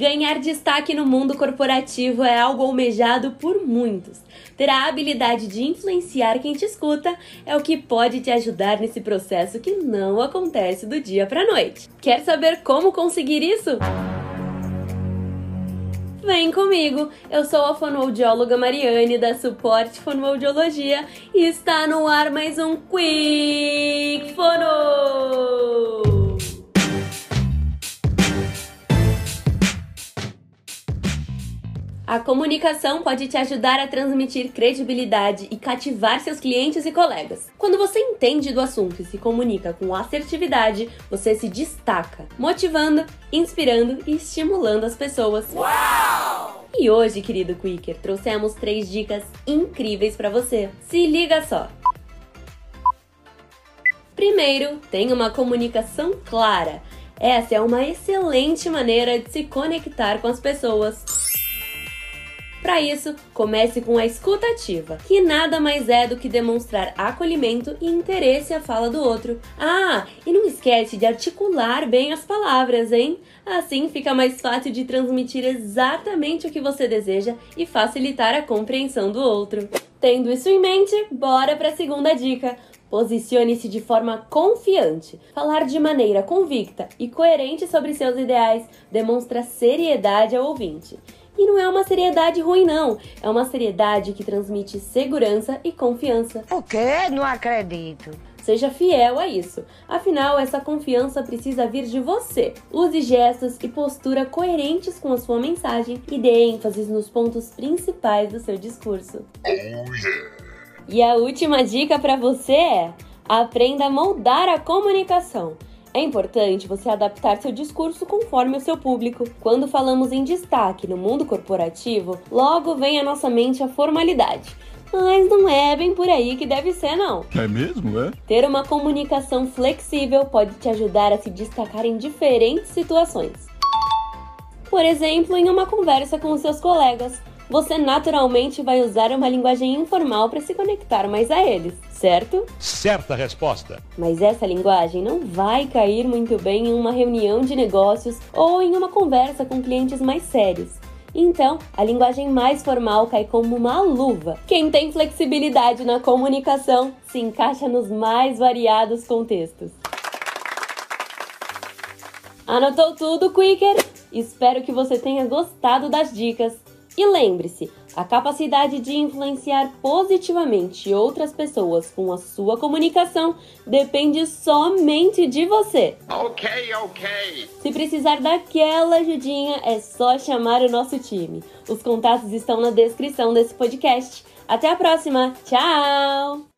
Ganhar destaque no mundo corporativo é algo almejado por muitos. Ter a habilidade de influenciar quem te escuta é o que pode te ajudar nesse processo que não acontece do dia para noite. Quer saber como conseguir isso? Vem comigo! Eu sou a fonoaudióloga Mariane da Suporte Fonoaudiologia e está no ar mais um Quick A comunicação pode te ajudar a transmitir credibilidade e cativar seus clientes e colegas. Quando você entende do assunto e se comunica com assertividade, você se destaca, motivando, inspirando e estimulando as pessoas. Uau! E hoje, querido Quicker, trouxemos três dicas incríveis para você. Se liga só! Primeiro, tenha uma comunicação clara. Essa é uma excelente maneira de se conectar com as pessoas. Para isso, comece com a escuta ativa, que nada mais é do que demonstrar acolhimento e interesse à fala do outro. Ah, e não esquece de articular bem as palavras, hein? Assim fica mais fácil de transmitir exatamente o que você deseja e facilitar a compreensão do outro. Tendo isso em mente, bora para a segunda dica. Posicione-se de forma confiante. Falar de maneira convicta e coerente sobre seus ideais demonstra seriedade ao ouvinte. E não é uma seriedade ruim, não. É uma seriedade que transmite segurança e confiança. O quê? Não acredito. Seja fiel a isso. Afinal, essa confiança precisa vir de você. Use gestos e postura coerentes com a sua mensagem e dê ênfase nos pontos principais do seu discurso. Oh, yeah. E a última dica para você é: aprenda a moldar a comunicação. É importante você adaptar seu discurso conforme o seu público. Quando falamos em destaque no mundo corporativo, logo vem à nossa mente a formalidade. Mas não é bem por aí que deve ser, não. É mesmo, é? Ter uma comunicação flexível pode te ajudar a se destacar em diferentes situações. Por exemplo, em uma conversa com os seus colegas, você naturalmente vai usar uma linguagem informal para se conectar mais a eles, certo? Certa resposta. Mas essa linguagem não vai cair muito bem em uma reunião de negócios ou em uma conversa com clientes mais sérios. Então, a linguagem mais formal cai como uma luva. Quem tem flexibilidade na comunicação se encaixa nos mais variados contextos. Anotou tudo, Quicker? Espero que você tenha gostado das dicas. E lembre-se, a capacidade de influenciar positivamente outras pessoas com a sua comunicação depende somente de você. Ok, ok. Se precisar daquela ajudinha, é só chamar o nosso time. Os contatos estão na descrição desse podcast. Até a próxima. Tchau!